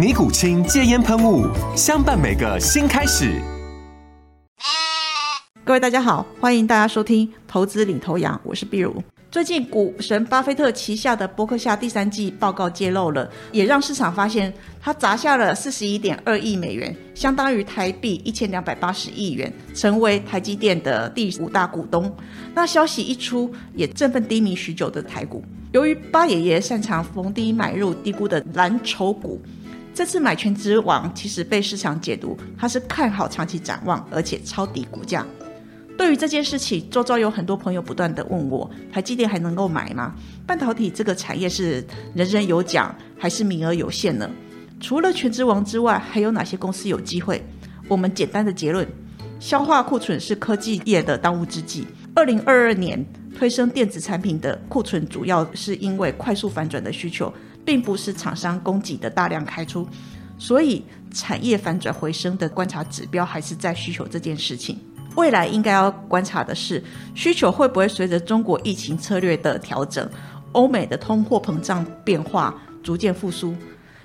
尼古清戒烟喷雾，相伴每个新开始。各位大家好，欢迎大家收听《投资领头羊》，我是碧如。最近股神巴菲特旗下的伯克夏第三季报告揭露了，也让市场发现他砸下了四十一点二亿美元，相当于台币一千两百八十亿元，成为台积电的第五大股东。那消息一出，也振奋低迷许久的台股。由于巴爷爷擅长逢低买入低估的蓝筹股。这次买权之王其实被市场解读，他是看好长期展望，而且抄底股价。对于这件事情，周遭有很多朋友不断的问我：台积电还能够买吗？半导体这个产业是人人有奖，还是名额有限呢？除了权之王之外，还有哪些公司有机会？我们简单的结论：消化库存是科技业的当务之急。二零二二年推升电子产品的库存，主要是因为快速反转的需求。并不是厂商供给的大量开出，所以产业反转回升的观察指标还是在需求这件事情。未来应该要观察的是，需求会不会随着中国疫情策略的调整，欧美的通货膨胀变化逐渐复苏。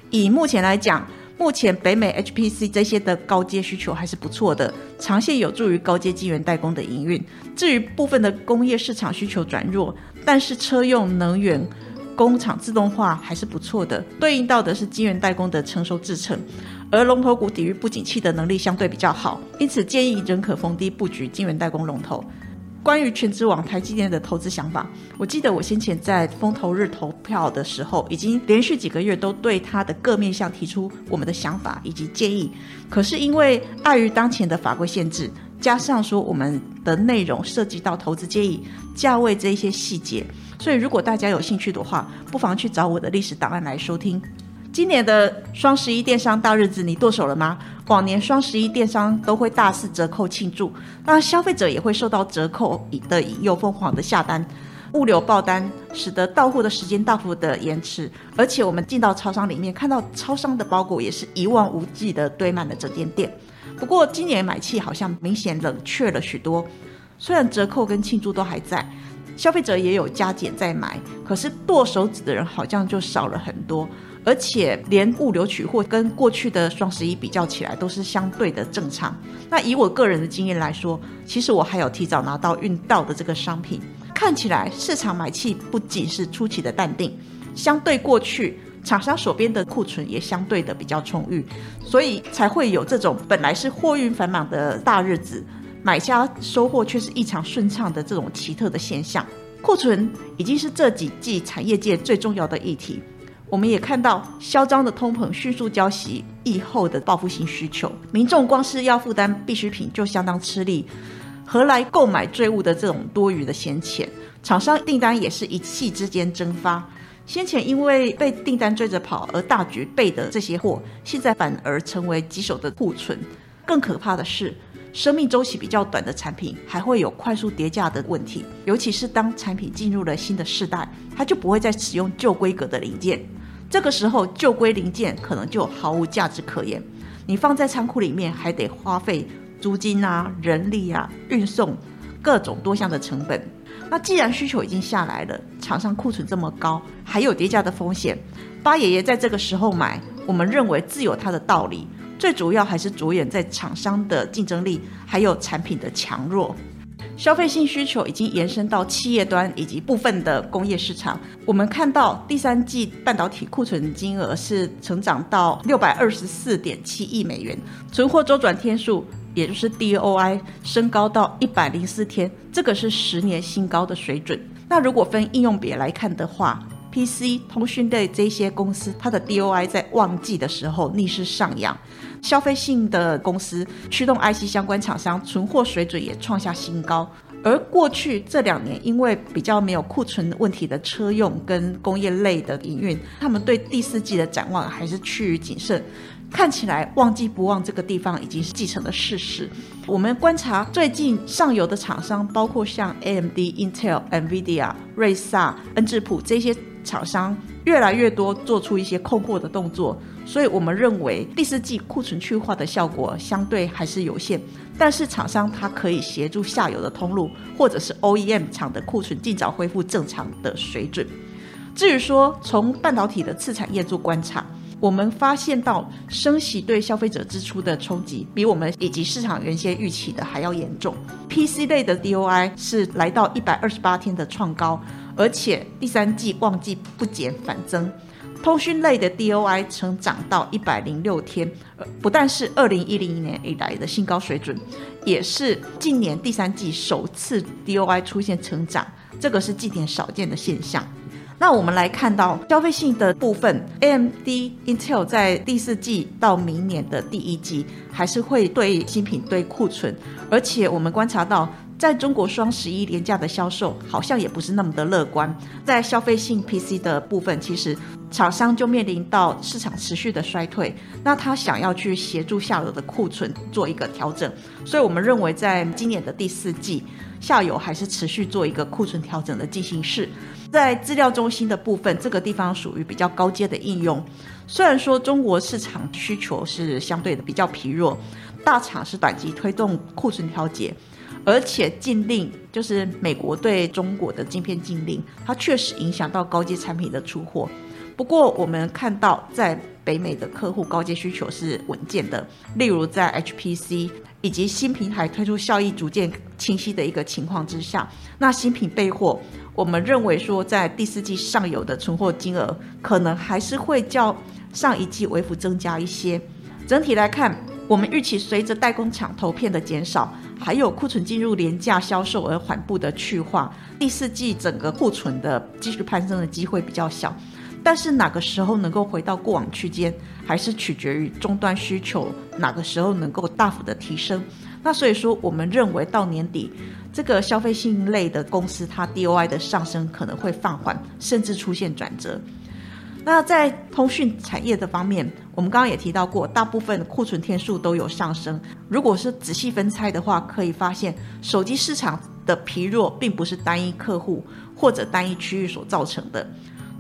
以目前来讲，目前北美 HPC 这些的高阶需求还是不错的，长线有助于高阶晶圆代工的营运。至于部分的工业市场需求转弱，但是车用能源。工厂自动化还是不错的，对应到的是晶圆代工的成熟制程，而龙头股抵御不景气的能力相对比较好，因此建议仍可逢低布局晶圆代工龙头。关于全职网台积电的投资想法，我记得我先前在风投日投票的时候，已经连续几个月都对它的各面向提出我们的想法以及建议，可是因为碍于当前的法规限制，加上说我们的内容涉及到投资建议、价位这一些细节。所以，如果大家有兴趣的话，不妨去找我的历史档案来收听。今年的双十一电商大日子，你剁手了吗？往年双十一电商都会大肆折扣庆祝，那消费者也会受到折扣的引诱，疯狂的下单，物流爆单，使得到货的时间大幅的延迟。而且，我们进到超商里面，看到超商的包裹也是一望无际的堆满了整间店。不过，今年买气好像明显冷却了许多，虽然折扣跟庆祝都还在。消费者也有加减在买，可是剁手指的人好像就少了很多，而且连物流取货跟过去的双十一比较起来都是相对的正常。那以我个人的经验来说，其实我还有提早拿到运到的这个商品，看起来市场买气不仅是出奇的淡定，相对过去厂商手边的库存也相对的比较充裕，所以才会有这种本来是货运繁忙的大日子。买家收获却是异常顺畅的这种奇特的现象，库存已经是这几季产业界最重要的议题。我们也看到嚣张的通膨迅速交袭疫后的报复性需求，民众光是要负担必需品就相当吃力，何来购买坠物的这种多余的闲钱？厂商订单也是一气之间蒸发，先前因为被订单追着跑而大举备的这些货，现在反而成为棘手的库存。更可怕的是。生命周期比较短的产品还会有快速叠价的问题，尤其是当产品进入了新的世代，它就不会再使用旧规格的零件。这个时候，旧规零件可能就毫无价值可言。你放在仓库里面，还得花费租金啊、人力啊、运送各种多项的成本。那既然需求已经下来了，厂商库存这么高，还有叠价的风险，八爷爷在这个时候买，我们认为自有它的道理。最主要还是着眼在厂商的竞争力，还有产品的强弱。消费性需求已经延伸到企业端以及部分的工业市场。我们看到第三季半导体库存金额是成长到六百二十四点七亿美元，存货周转天数也就是 DOI 升高到一百零四天，这个是十年新高的水准。那如果分应用别来看的话，PC 通讯类这些公司，它的 DOI 在旺季的时候逆势上扬，消费性的公司驱动 IC 相关厂商存货水准也创下新高。而过去这两年，因为比较没有库存问题的车用跟工业类的营运，他们对第四季的展望还是趋于谨慎。看起来旺季不旺这个地方已经是继承的事实。我们观察最近上游的厂商，包括像 AMD、Intel、NVIDIA、瑞萨、恩智浦这些厂商，越来越多做出一些控货的动作。所以我们认为第四季库存去化的效果相对还是有限。但是厂商它可以协助下游的通路或者是 OEM 厂的库存尽早恢复正常的水准。至于说从半导体的次产业做观察，我们发现到升息对消费者支出的冲击比我们以及市场原先预期的还要严重。PC 类的 DOI 是来到一百二十八天的创高，而且第三季旺季不减反增。通讯类的 DOI 成长到一百零六天，不但是二零一零年以来的新高水准，也是近年第三季首次 DOI 出现成长，这个是近年少见的现象。那我们来看到消费性的部分，AMD、Intel 在第四季到明年的第一季还是会对新品堆库存，而且我们观察到。在中国双十一廉价的销售好像也不是那么的乐观，在消费性 PC 的部分，其实厂商就面临到市场持续的衰退，那他想要去协助下游的库存做一个调整，所以我们认为在今年的第四季，下游还是持续做一个库存调整的进行式。在资料中心的部分，这个地方属于比较高阶的应用，虽然说中国市场需求是相对的比较疲弱，大厂是短期推动库存调节。而且禁令就是美国对中国的晶片禁令，它确实影响到高阶产品的出货。不过我们看到，在北美的客户高阶需求是稳健的，例如在 HPC 以及新平台推出效益逐渐清晰的一个情况之下，那新品备货，我们认为说在第四季上游的存货金额可能还是会较上一季微幅增加一些。整体来看，我们预期随着代工厂投片的减少。还有库存进入廉价销售而缓步的去化，第四季整个库存的继续攀升的机会比较小，但是哪个时候能够回到过往区间，还是取决于终端需求哪个时候能够大幅的提升。那所以说，我们认为到年底，这个消费性类的公司它 DOI 的上升可能会放缓，甚至出现转折。那在通讯产业的方面，我们刚刚也提到过，大部分库存天数都有上升。如果是仔细分拆的话，可以发现手机市场的疲弱并不是单一客户或者单一区域所造成的，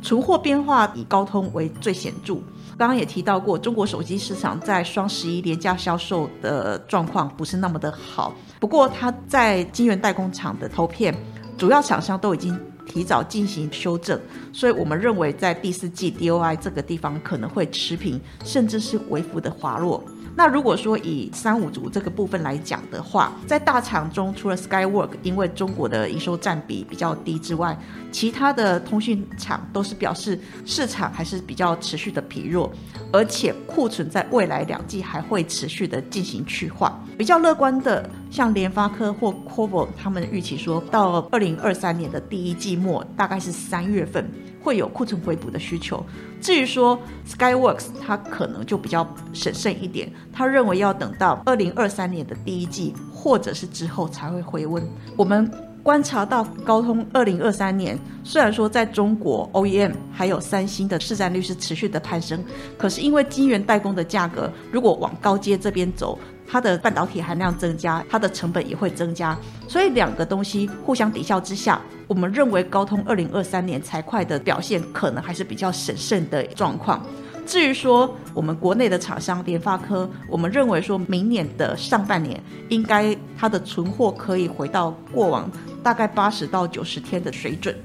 存货变化以高通为最显著。刚刚也提到过，中国手机市场在双十一廉价销售的状况不是那么的好，不过它在晶圆代工厂的投片，主要厂商都已经。提早进行修正，所以我们认为在第四季 DOI 这个地方可能会持平，甚至是微幅的滑落。那如果说以三五族这个部分来讲的话，在大厂中，除了 Skywork 因为中国的营收占比比较低之外，其他的通讯厂都是表示市场还是比较持续的疲弱，而且库存在未来两季还会持续的进行去化。比较乐观的，像联发科或 c o v o 他们预期说到二零二三年的第一季末，大概是三月份。会有库存回补的需求。至于说 Skyworks，它可能就比较审慎一点，他认为要等到二零二三年的第一季或者是之后才会回温。我们观察到高通二零二三年，虽然说在中国 OEM 还有三星的市占率是持续的攀升，可是因为晶圆代工的价格如果往高阶这边走。它的半导体含量增加，它的成本也会增加，所以两个东西互相抵消之下，我们认为高通二零二三年财会的表现可能还是比较审慎的状况。至于说我们国内的厂商联发科，我们认为说明年的上半年应该它的存货可以回到过往大概八十到九十天的水准。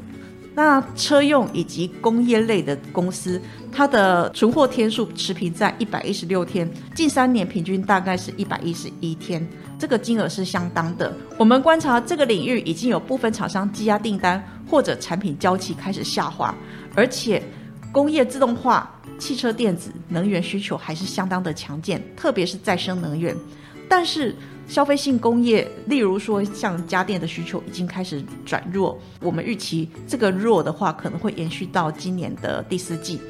那车用以及工业类的公司，它的存货天数持平在一百一十六天，近三年平均大概是一百一十一天，这个金额是相当的。我们观察这个领域已经有部分厂商积压订单或者产品交期开始下滑，而且工业自动化、汽车电子、能源需求还是相当的强健，特别是再生能源。但是消费性工业，例如说像家电的需求已经开始转弱，我们预期这个弱的话可能会延续到今年的第四季。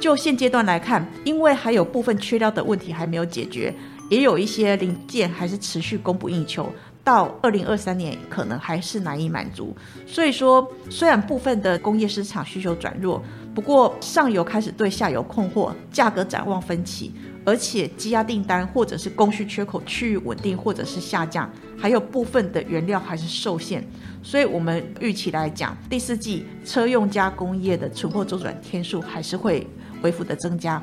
就现阶段来看，因为还有部分缺料的问题还没有解决，也有一些零件还是持续供不应求。到二零二三年可能还是难以满足，所以说虽然部分的工业市场需求转弱，不过上游开始对下游困惑，价格展望分歧，而且积压订单或者是供需缺口趋于稳定或者是下降，还有部分的原料还是受限，所以我们预期来讲，第四季车用加工业的存货周转天数还是会恢复的增加。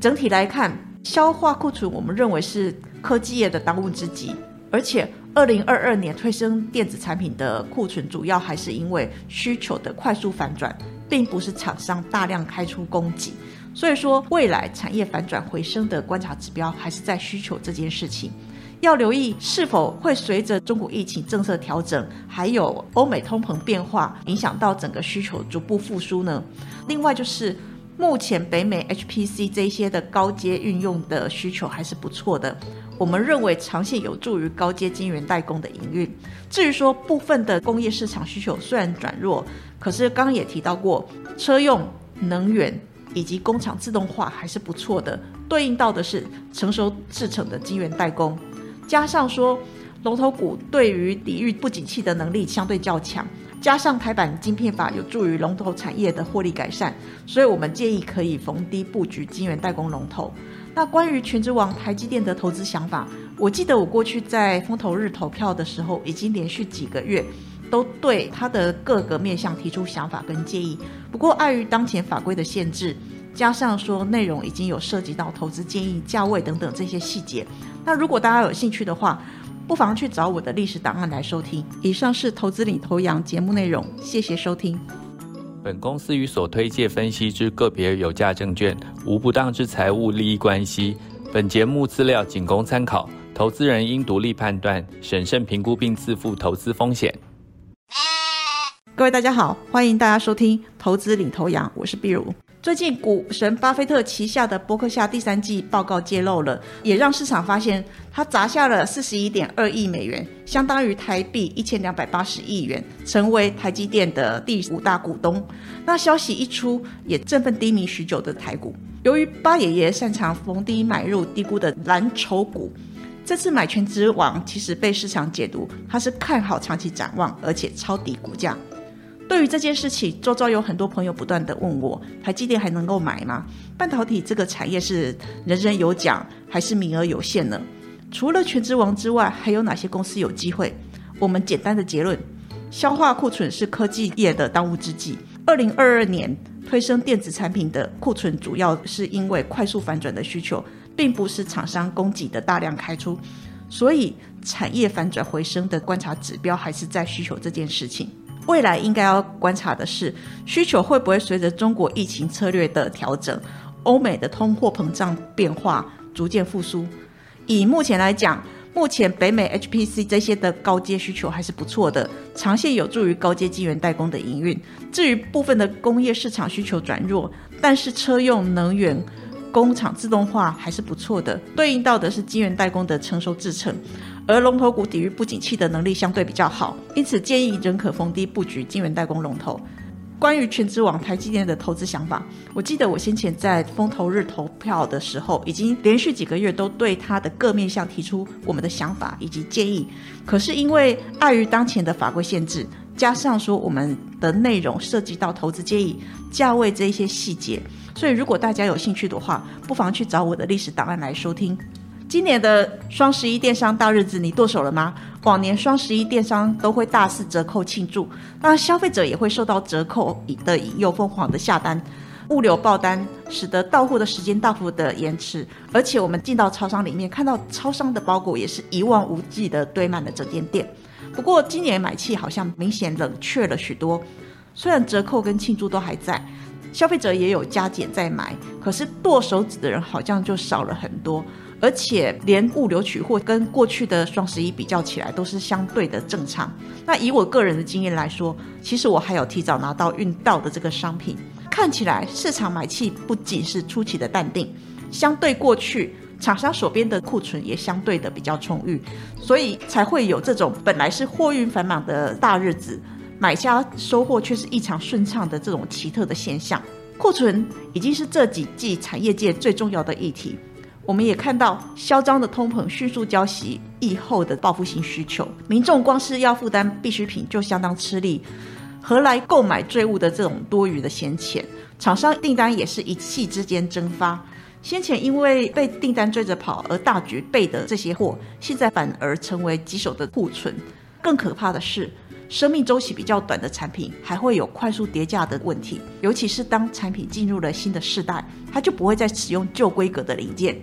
整体来看，消化库存我们认为是科技业的当务之急，而且。二零二二年推升电子产品的库存，主要还是因为需求的快速反转，并不是厂商大量开出供给。所以说，未来产业反转回升的观察指标，还是在需求这件事情。要留意是否会随着中国疫情政策调整，还有欧美通膨变化，影响到整个需求逐步复苏呢？另外就是。目前北美 HPC 这些的高阶运用的需求还是不错的，我们认为长线有助于高阶晶圆代工的营运。至于说部分的工业市场需求虽然转弱，可是刚刚也提到过，车用、能源以及工厂自动化还是不错的，对应到的是成熟制成的晶圆代工，加上说龙头股对于抵御不景气的能力相对较强。加上台版晶片法有助于龙头产业的获利改善，所以我们建议可以逢低布局晶圆代工龙头。那关于全职王台积电的投资想法，我记得我过去在风投日投票的时候，已经连续几个月都对它的各个面向提出想法跟建议。不过碍于当前法规的限制，加上说内容已经有涉及到投资建议、价位等等这些细节，那如果大家有兴趣的话，不妨去找我的历史档案来收听。以上是投资领头羊节目内容，谢谢收听。本公司与所推介分析之个别有价证券无不当之财务利益关系。本节目资料仅供参考，投资人应独立判断、审慎评估并自负投资风险。各位大家好，欢迎大家收听投资领头羊，我是碧如。最近，股神巴菲特旗下的伯克夏第三季报告揭露了，也让市场发现他砸下了四十一点二亿美元，相当于台币一千两百八十亿元，成为台积电的第五大股东。那消息一出，也振奋低迷许久的台股。由于八爷爷擅长逢低买入低估的蓝筹股，这次买权之王其实被市场解读他是看好长期展望，而且抄底股价。对于这件事情，周遭有很多朋友不断的问我，台积电还能够买吗？半导体这个产业是人人有奖，还是名额有限呢？除了全职王之外，还有哪些公司有机会？我们简单的结论：消化库存是科技业的当务之急。二零二二年推升电子产品的库存，主要是因为快速反转的需求，并不是厂商供给的大量开出，所以产业反转回升的观察指标还是在需求这件事情。未来应该要观察的是，需求会不会随着中国疫情策略的调整，欧美的通货膨胀变化逐渐复苏。以目前来讲，目前北美 HPC 这些的高阶需求还是不错的，长线有助于高阶晶圆代工的营运。至于部分的工业市场需求转弱，但是车用能源。工厂自动化还是不错的，对应到的是晶圆代工的成熟制程，而龙头股抵御不景气的能力相对比较好，因此建议仍可逢低布局晶圆代工龙头。关于全职网台积电的投资想法，我记得我先前在风投日投票的时候，已经连续几个月都对它的各面向提出我们的想法以及建议，可是因为碍于当前的法规限制，加上说我们的内容涉及到投资建议、价位这一些细节。所以，如果大家有兴趣的话，不妨去找我的历史档案来收听。今年的双十一电商大日子，你剁手了吗？往年双十一电商都会大肆折扣庆祝，那消费者也会受到折扣的引诱，疯狂的下单，物流爆单，使得到货的时间大幅的延迟。而且，我们进到超商里面，看到超商的包裹也是一望无际的堆满了整间店。不过，今年买气好像明显冷却了许多，虽然折扣跟庆祝都还在。消费者也有加减在买，可是剁手指的人好像就少了很多，而且连物流取货跟过去的双十一比较起来都是相对的正常。那以我个人的经验来说，其实我还有提早拿到运到的这个商品，看起来市场买气不仅是出奇的淡定，相对过去厂商手边的库存也相对的比较充裕，所以才会有这种本来是货运繁忙的大日子，买家收货却是异常顺畅的这种奇特的现象。库存已经是这几季产业界最重要的议题。我们也看到嚣张的通膨迅速浇熄疫后的报复性需求，民众光是要负担必需品就相当吃力，何来购买坠物的这种多余的闲钱？厂商订单也是一气之间蒸发。先前因为被订单追着跑而大举备的这些货，现在反而成为棘手的库存。更可怕的是，生命周期比较短的产品还会有快速叠价的问题，尤其是当产品进入了新的世代，它就不会再使用旧规格的零件。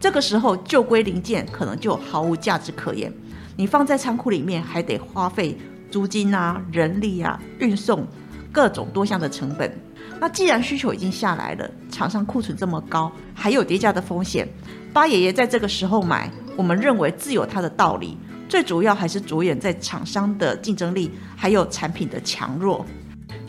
这个时候，旧规零件可能就毫无价值可言。你放在仓库里面，还得花费租金啊、人力啊、运送各种多项的成本。那既然需求已经下来了，厂商库存这么高，还有跌价的风险，八爷爷在这个时候买，我们认为自有他的道理。最主要还是着眼在厂商的竞争力，还有产品的强弱。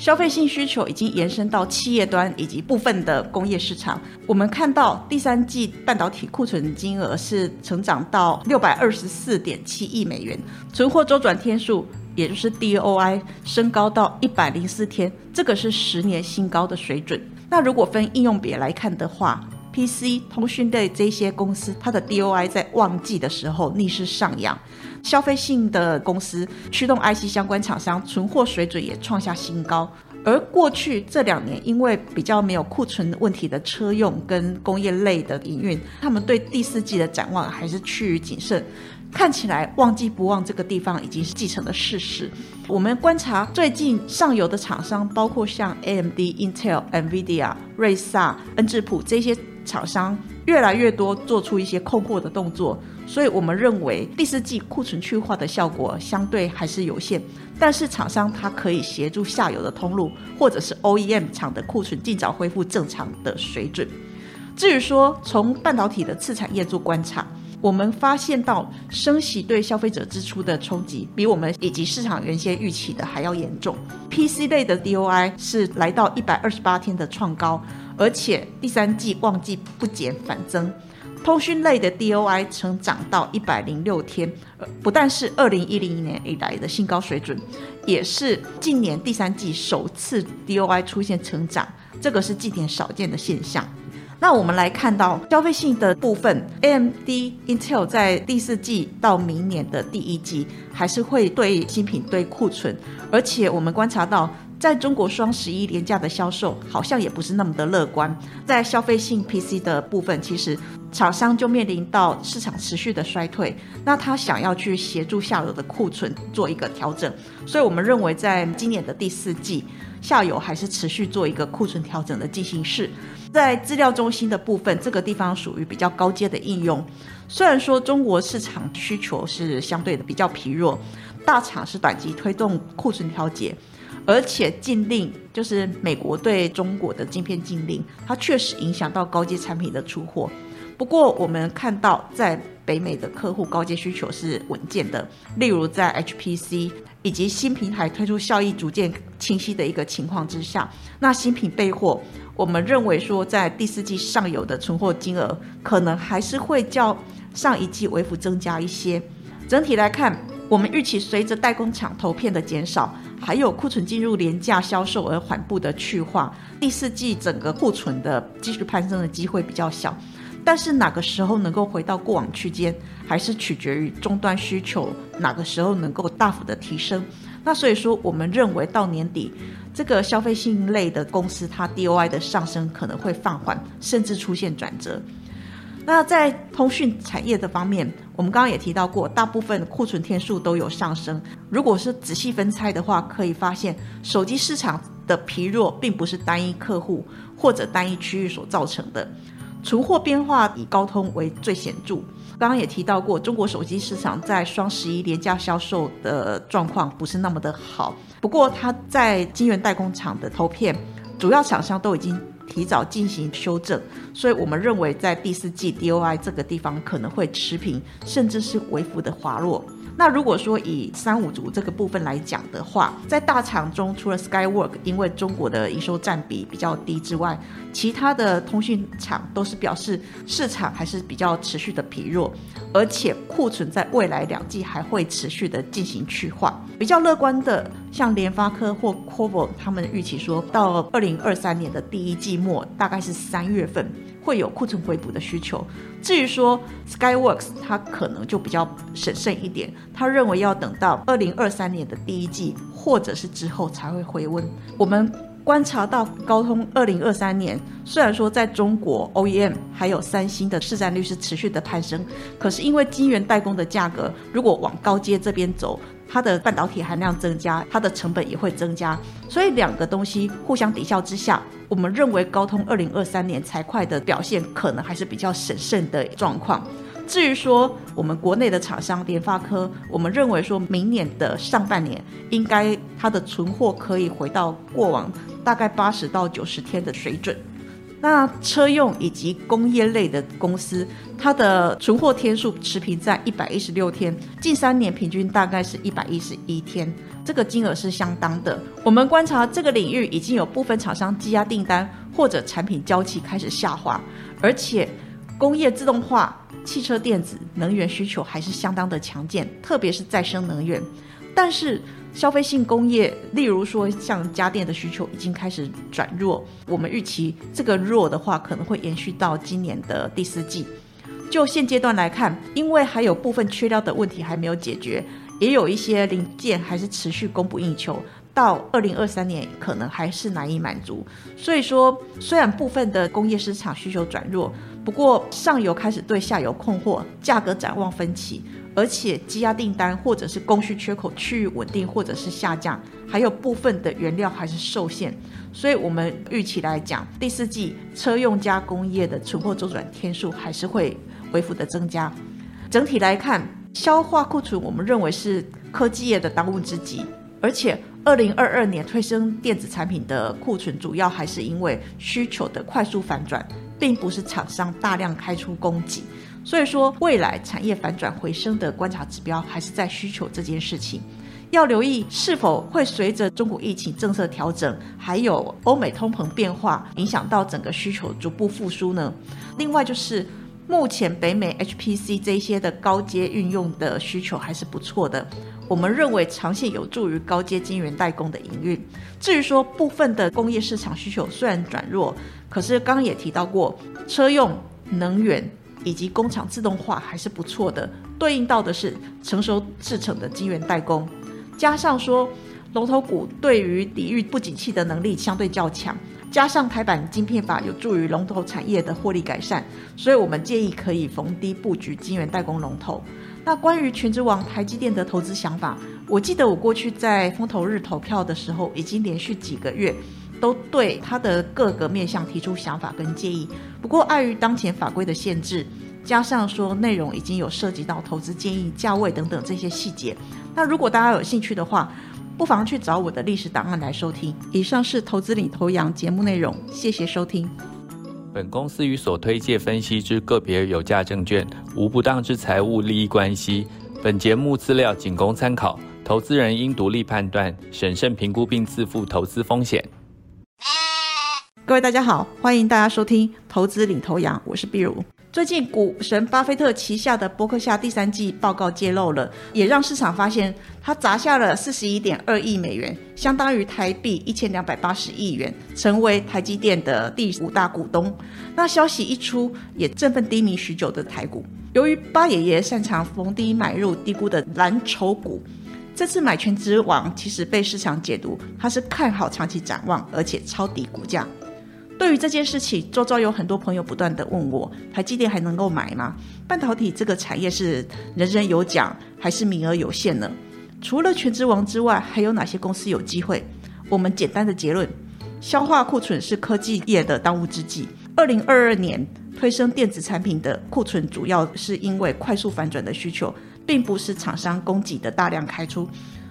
消费性需求已经延伸到企业端以及部分的工业市场。我们看到第三季半导体库存金额是成长到六百二十四点七亿美元，存货周转天数也就是 DOI 升高到一百零四天，这个是十年新高的水准。那如果分应用别来看的话，PC、通讯类这些公司，它的 DOI 在旺季的时候逆势上扬。消费性的公司驱动 IC 相关厂商存货水准也创下新高，而过去这两年因为比较没有库存问题的车用跟工业类的营运，他们对第四季的展望还是趋于谨慎，看起来旺季不旺这个地方已经是既成的事实。我们观察最近上游的厂商，包括像 AMD、Intel、NVIDIA、瑞萨、恩智浦这些厂商，越来越多做出一些控货的动作。所以我们认为第四季库存去化的效果相对还是有限，但是厂商它可以协助下游的通路或者是 OEM 厂的库存尽早恢复正常的水准。至于说从半导体的次产业做观察，我们发现到升息对消费者支出的冲击比我们以及市场原先预期的还要严重。PC 类的 DOI 是来到一百二十八天的创高，而且第三季旺季不减反增。通讯类的 DOI 曾涨到一百零六天，不但是二零一零年以来的新高水准，也是近年第三季首次 DOI 出现成长，这个是近年少见的现象。那我们来看到消费性的部分，AMD、Intel 在第四季到明年的第一季还是会对新品堆库存，而且我们观察到。在中国双十一廉价的销售好像也不是那么的乐观，在消费性 PC 的部分，其实厂商就面临到市场持续的衰退，那他想要去协助下游的库存做一个调整，所以我们认为在今年的第四季，下游还是持续做一个库存调整的进行式。在资料中心的部分，这个地方属于比较高阶的应用，虽然说中国市场需求是相对的比较疲弱，大厂是短期推动库存调节。而且禁令就是美国对中国的晶片禁令，它确实影响到高阶产品的出货。不过我们看到，在北美的客户高阶需求是稳健的，例如在 HPC 以及新平台推出效益逐渐清晰的一个情况之下，那新品备货，我们认为说在第四季上游的存货金额可能还是会较上一季微幅增加一些。整体来看，我们预期随着代工厂投片的减少。还有库存进入廉价销售而缓步的去化，第四季整个库存的继续攀升的机会比较小，但是哪个时候能够回到过往区间，还是取决于终端需求哪个时候能够大幅的提升。那所以说，我们认为到年底，这个消费性类的公司它 DOI 的上升可能会放缓，甚至出现转折。那在通讯产业的方面，我们刚刚也提到过，大部分库存天数都有上升。如果是仔细分拆的话，可以发现手机市场的疲弱并不是单一客户或者单一区域所造成的，存货变化以高通为最显著。刚刚也提到过，中国手机市场在双十一廉价销售的状况不是那么的好。不过它在晶圆代工厂的投片，主要厂商都已经。提早进行修正，所以我们认为在第四季 DOI 这个地方可能会持平，甚至是微幅的滑落。那如果说以三五族这个部分来讲的话，在大厂中，除了 Skywork 因为中国的营收占比比较低之外，其他的通讯厂都是表示市场还是比较持续的疲弱，而且库存在未来两季还会持续的进行去化。比较乐观的，像联发科或 c o v o 他们预期说到二零二三年的第一季末，大概是三月份。会有库存回补的需求。至于说 Skyworks，它可能就比较审慎一点，他认为要等到二零二三年的第一季或者是之后才会回温。我们观察到高通二零二三年，虽然说在中国 OEM 还有三星的市占率是持续的攀升，可是因为晶圆代工的价格如果往高阶这边走。它的半导体含量增加，它的成本也会增加，所以两个东西互相抵消之下，我们认为高通二零二三年财会的表现可能还是比较审慎的状况。至于说我们国内的厂商联发科，我们认为说明年的上半年应该它的存货可以回到过往大概八十到九十天的水准。那车用以及工业类的公司，它的存货天数持平在一百一十六天，近三年平均大概是一百一十一天，这个金额是相当的。我们观察这个领域已经有部分厂商积压订单或者产品交期开始下滑，而且工业自动化、汽车电子、能源需求还是相当的强健，特别是再生能源，但是。消费性工业，例如说像家电的需求已经开始转弱，我们预期这个弱的话可能会延续到今年的第四季。就现阶段来看，因为还有部分缺料的问题还没有解决，也有一些零件还是持续供不应求，到二零二三年可能还是难以满足。所以说，虽然部分的工业市场需求转弱，不过上游开始对下游困惑，价格展望分歧。而且积压订单或者是供需缺口趋于稳定或者是下降，还有部分的原料还是受限，所以我们预期来讲，第四季车用加工业的存货周转天数还是会恢复的增加。整体来看，消化库存，我们认为是科技业的当务之急。而且，二零二二年推升电子产品的库存，主要还是因为需求的快速反转，并不是厂商大量开出供给。所以说，未来产业反转回升的观察指标还是在需求这件事情，要留意是否会随着中国疫情政策调整，还有欧美通膨变化，影响到整个需求逐步复苏呢？另外就是，目前北美 HPC 这些的高阶运用的需求还是不错的，我们认为长线有助于高阶晶圆代工的营运。至于说部分的工业市场需求虽然转弱，可是刚刚也提到过，车用能源。以及工厂自动化还是不错的，对应到的是成熟制成的晶圆代工，加上说龙头股对于抵御不景气的能力相对较强，加上台版晶片法有助于龙头产业的获利改善，所以我们建议可以逢低布局晶圆代工龙头。那关于全职王台积电的投资想法，我记得我过去在风投日投票的时候，已经连续几个月。都对他的各个面向提出想法跟建议，不过碍于当前法规的限制，加上说内容已经有涉及到投资建议、价位等等这些细节，那如果大家有兴趣的话，不妨去找我的历史档案来收听。以上是投资领头羊节目内容，谢谢收听。本公司与所推介分析之个别有价证券无不当之财务利益关系。本节目资料仅供参考，投资人应独立判断、审慎评估并自负投资风险。各位大家好，欢迎大家收听《投资领头羊》，我是碧如。最近股神巴菲特旗下的伯克夏第三季报告揭露了，也让市场发现他砸下了四十一点二亿美元，相当于台币一千两百八十亿元，成为台积电的第五大股东。那消息一出，也振奋低迷许久的台股。由于巴爷爷擅长逢低买入低估的蓝筹股，这次买权之王其实被市场解读他是看好长期展望，而且抄底股价。对于这件事情，周遭有很多朋友不断的问我，台积电还能够买吗？半导体这个产业是人人有奖，还是名额有限呢？除了全职王之外，还有哪些公司有机会？我们简单的结论：消化库存是科技业的当务之急。二零二二年推升电子产品的库存，主要是因为快速反转的需求，并不是厂商供给的大量开出，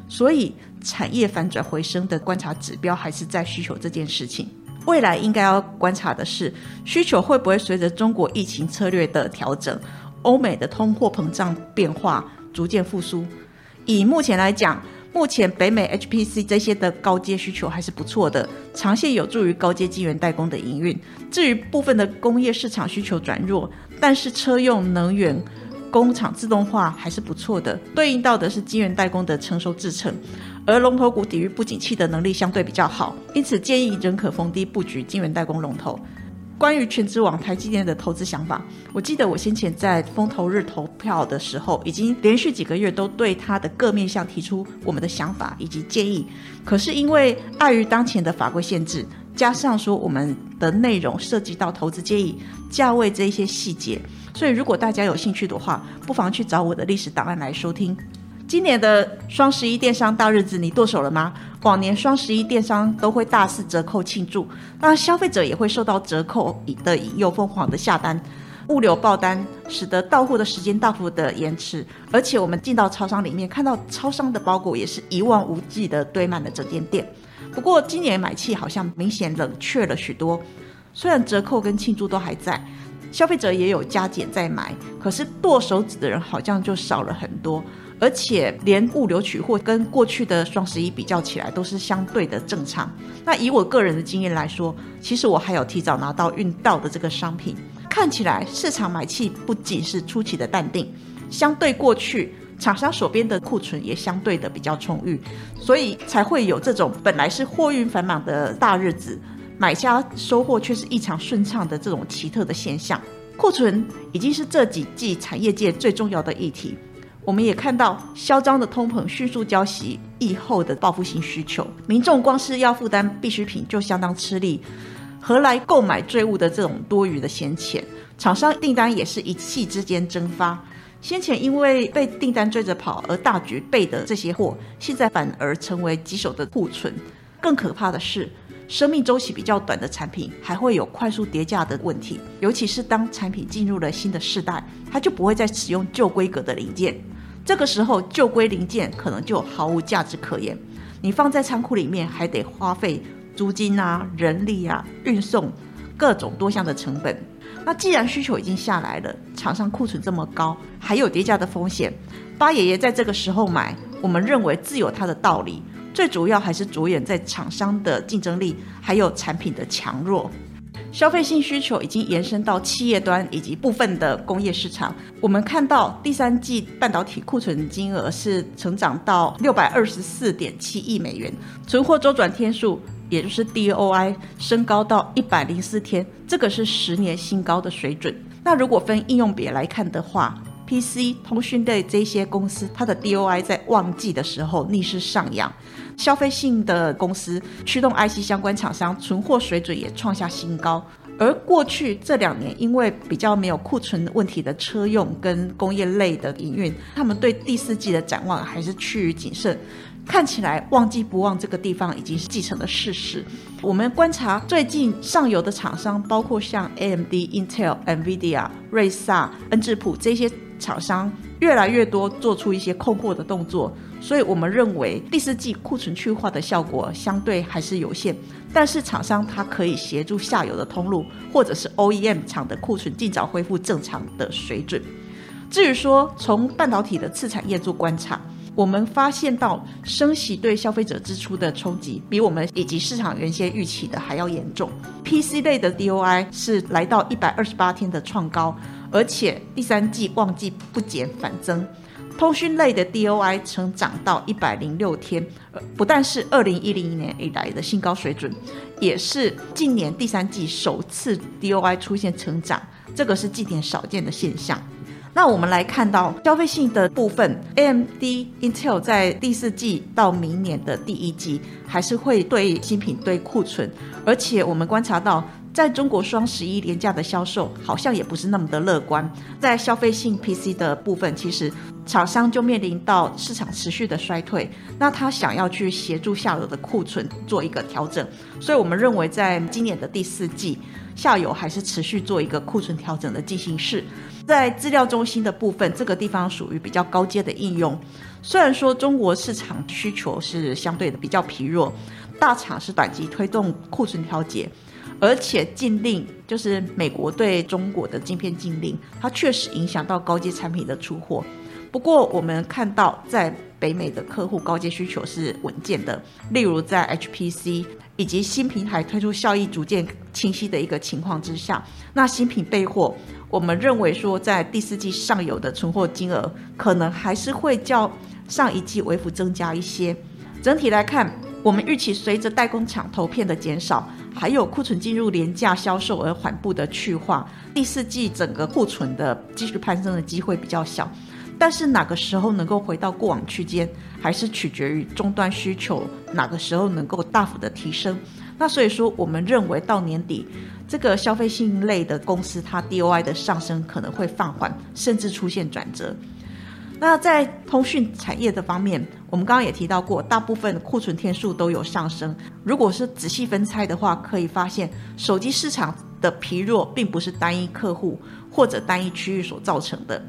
所以产业反转回升的观察指标还是在需求这件事情。未来应该要观察的是，需求会不会随着中国疫情策略的调整，欧美的通货膨胀变化逐渐复苏。以目前来讲，目前北美 HPC 这些的高阶需求还是不错的，长线有助于高阶晶圆代工的营运。至于部分的工业市场需求转弱，但是车用能源。工厂自动化还是不错的，对应到的是晶圆代工的成熟制程，而龙头股抵御不景气的能力相对比较好，因此建议仍可逢低布局晶圆代工龙头。关于全职网台积电的投资想法，我记得我先前在风投日投票的时候，已经连续几个月都对它的各面向提出我们的想法以及建议，可是因为碍于当前的法规限制，加上说我们的内容涉及到投资建议、价位这一些细节。所以，如果大家有兴趣的话，不妨去找我的历史档案来收听。今年的双十一电商大日子，你剁手了吗？往年双十一电商都会大肆折扣庆祝，那消费者也会受到折扣的引诱，疯狂的下单，物流爆单，使得到货的时间大幅的延迟。而且，我们进到超商里面，看到超商的包裹也是一望无际的堆满了整间店。不过，今年买气好像明显冷却了许多，虽然折扣跟庆祝都还在。消费者也有加减在买，可是剁手指的人好像就少了很多，而且连物流取货跟过去的双十一比较起来都是相对的正常。那以我个人的经验来说，其实我还有提早拿到运到的这个商品，看起来市场买气不仅是出奇的淡定，相对过去厂商手边的库存也相对的比较充裕，所以才会有这种本来是货运繁忙的大日子。买家收货却是异常顺畅的这种奇特的现象，库存已经是这几季产业界最重要的议题。我们也看到嚣张的通膨迅速交袭疫后的报复性需求，民众光是要负担必需品就相当吃力，何来购买坠物的这种多余的闲钱？厂商订单也是一气之间蒸发。先前因为被订单追着跑而大举备的这些货，现在反而成为棘手的库存。更可怕的是。生命周期比较短的产品还会有快速叠价的问题，尤其是当产品进入了新的世代，它就不会再使用旧规格的零件。这个时候，旧规零件可能就毫无价值可言。你放在仓库里面，还得花费租金啊、人力啊、运送各种多项的成本。那既然需求已经下来了，厂商库存这么高，还有叠价的风险，八爷爷在这个时候买，我们认为自有它的道理。最主要还是着眼在厂商的竞争力，还有产品的强弱。消费性需求已经延伸到企业端以及部分的工业市场。我们看到第三季半导体库存金额是成长到六百二十四点七亿美元，存货周转天数也就是 DOI 升高到一百零四天，这个是十年新高的水准。那如果分应用别来看的话，PC 通讯类这些公司，它的 DOI 在旺季的时候逆势上扬，消费性的公司驱动 IC 相关厂商存货水准也创下新高。而过去这两年，因为比较没有库存问题的车用跟工业类的营运，他们对第四季的展望还是趋于谨慎。看起来旺季不旺这个地方已经是继承的事实。我们观察最近上游的厂商，包括像 AMD、Intel、NVIDIA、瑞萨、恩智浦这些。厂商越来越多做出一些控货的动作，所以我们认为第四季库存去化的效果相对还是有限。但是厂商它可以协助下游的通路或者是 OEM 厂的库存尽早恢复正常的水准。至于说从半导体的次产业做观察，我们发现到升息对消费者支出的冲击比我们以及市场原先预期的还要严重。PC 类的 DOI 是来到一百二十八天的创高。而且第三季旺季不减反增，通讯类的 DOI 曾涨到一百零六天，不但是二零一零年以来的新高水准，也是近年第三季首次 DOI 出现成长，这个是近年少见的现象。那我们来看到消费性的部分，AMD、Intel 在第四季到明年的第一季还是会对新品堆库存，而且我们观察到。在中国双十一廉价的销售好像也不是那么的乐观，在消费性 PC 的部分，其实厂商就面临到市场持续的衰退，那他想要去协助下游的库存做一个调整，所以我们认为在今年的第四季，下游还是持续做一个库存调整的进行式。在资料中心的部分，这个地方属于比较高阶的应用，虽然说中国市场需求是相对的比较疲弱，大厂是短期推动库存调节。而且禁令就是美国对中国的晶片禁令，它确实影响到高阶产品的出货。不过我们看到，在北美的客户高阶需求是稳健的，例如在 HPC 以及新平台推出效益逐渐清晰的一个情况之下，那新品备货，我们认为说在第四季上游的存货金额可能还是会较上一季微幅增加一些。整体来看，我们预期随着代工厂投片的减少，还有库存进入廉价销售而缓步的去化，第四季整个库存的继续攀升的机会比较小。但是哪个时候能够回到过往区间，还是取决于终端需求哪个时候能够大幅的提升。那所以说，我们认为到年底，这个消费性类的公司它 DOI 的上升可能会放缓，甚至出现转折。那在通讯产业的方面，我们刚刚也提到过，大部分库存天数都有上升。如果是仔细分拆的话，可以发现手机市场的疲弱并不是单一客户或者单一区域所造成的。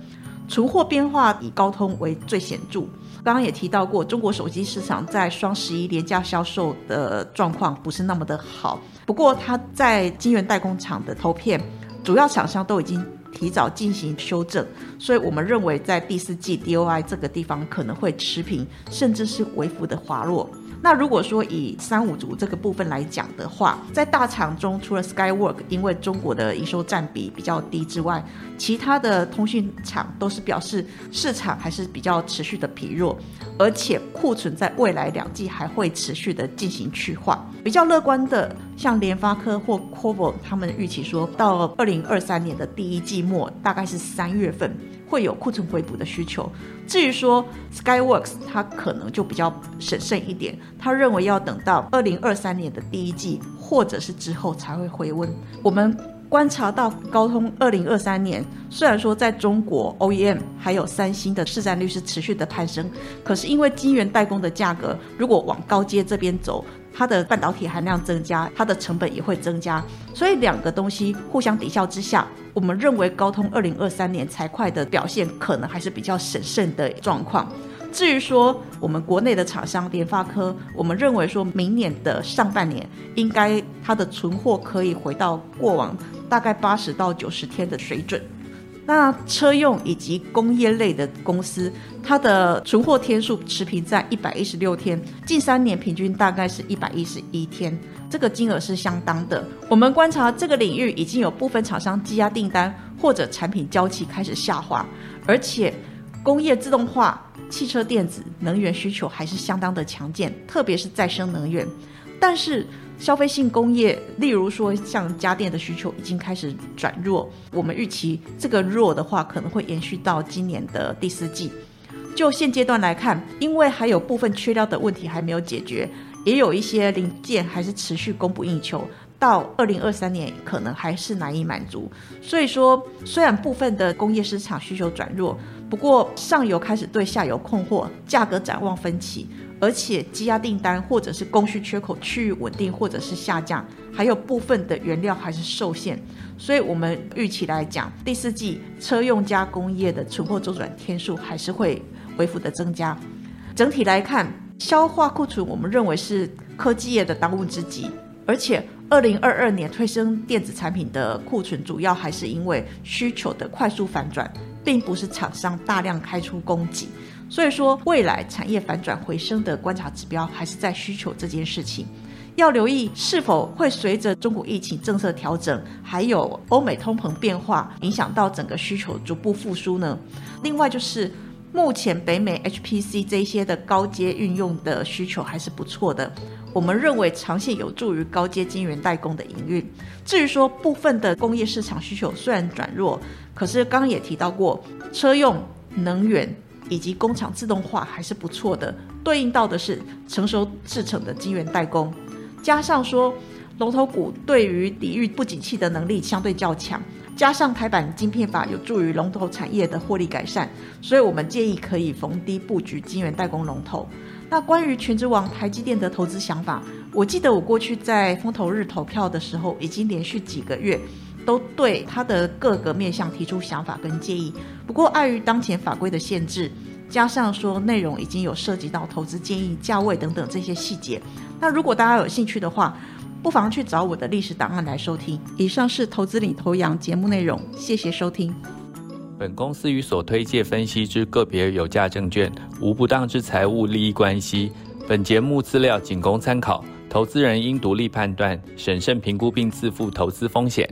存货变化以高通为最显著。刚刚也提到过，中国手机市场在双十一廉价销售的状况不是那么的好。不过，它在晶圆代工厂的投片，主要厂商都已经提早进行修正，所以我们认为在第四季 DOI 这个地方可能会持平，甚至是微幅的滑落。那如果说以三五族这个部分来讲的话，在大厂中，除了 Skywork 因为中国的营收占比比较低之外，其他的通讯厂都是表示市场还是比较持续的疲弱，而且库存在未来两季还会持续的进行去化。比较乐观的，像联发科或 c o v o 他们预期说到二零二三年的第一季末，大概是三月份。会有库存回补的需求。至于说 Skyworks，它可能就比较审慎一点，他认为要等到二零二三年的第一季或者是之后才会回温。我们观察到高通二零二三年，虽然说在中国 OEM 还有三星的市占率是持续的攀升，可是因为晶圆代工的价格如果往高阶这边走。它的半导体含量增加，它的成本也会增加，所以两个东西互相抵消之下，我们认为高通二零二三年财会的表现可能还是比较审慎的状况。至于说我们国内的厂商联发科，我们认为说明年的上半年应该它的存货可以回到过往大概八十到九十天的水准。那车用以及工业类的公司，它的存货天数持平在一百一十六天，近三年平均大概是一百一十一天，这个金额是相当的。我们观察这个领域已经有部分厂商积压订单或者产品交期开始下滑，而且工业自动化、汽车电子、能源需求还是相当的强健，特别是再生能源，但是。消费性工业，例如说像家电的需求已经开始转弱，我们预期这个弱的话可能会延续到今年的第四季。就现阶段来看，因为还有部分缺料的问题还没有解决，也有一些零件还是持续供不应求，到二零二三年可能还是难以满足。所以说，虽然部分的工业市场需求转弱，不过上游开始对下游困惑，价格展望分歧。而且积压订单或者是供需缺口趋于稳定或者是下降，还有部分的原料还是受限，所以我们预期来讲，第四季车用加工业的存货周转天数还是会恢复的增加。整体来看，消化库存我们认为是科技业的当务之急，而且二零二二年推升电子产品的库存，主要还是因为需求的快速反转，并不是厂商大量开出供给。所以说，未来产业反转回升的观察指标还是在需求这件事情，要留意是否会随着中国疫情政策调整，还有欧美通膨变化，影响到整个需求逐步复苏呢？另外就是目前北美 HPC 这些的高阶运用的需求还是不错的，我们认为长线有助于高阶晶圆代工的营运。至于说部分的工业市场需求虽然转弱，可是刚刚也提到过，车用能源。以及工厂自动化还是不错的，对应到的是成熟制成的晶圆代工，加上说龙头股对于抵御不景气的能力相对较强，加上台版晶片法有助于龙头产业的获利改善，所以我们建议可以逢低布局晶圆代工龙头。那关于全职王台积电的投资想法，我记得我过去在风投日投票的时候，已经连续几个月。都对它的各个面向提出想法跟建议，不过碍于当前法规的限制，加上说内容已经有涉及到投资建议、价位等等这些细节，那如果大家有兴趣的话，不妨去找我的历史档案来收听。以上是投资领头羊节目内容，谢谢收听。本公司与所推介分析之个别有价证券无不当之财务利益关系。本节目资料仅供参考，投资人应独立判断、审慎评估并自负投资风险。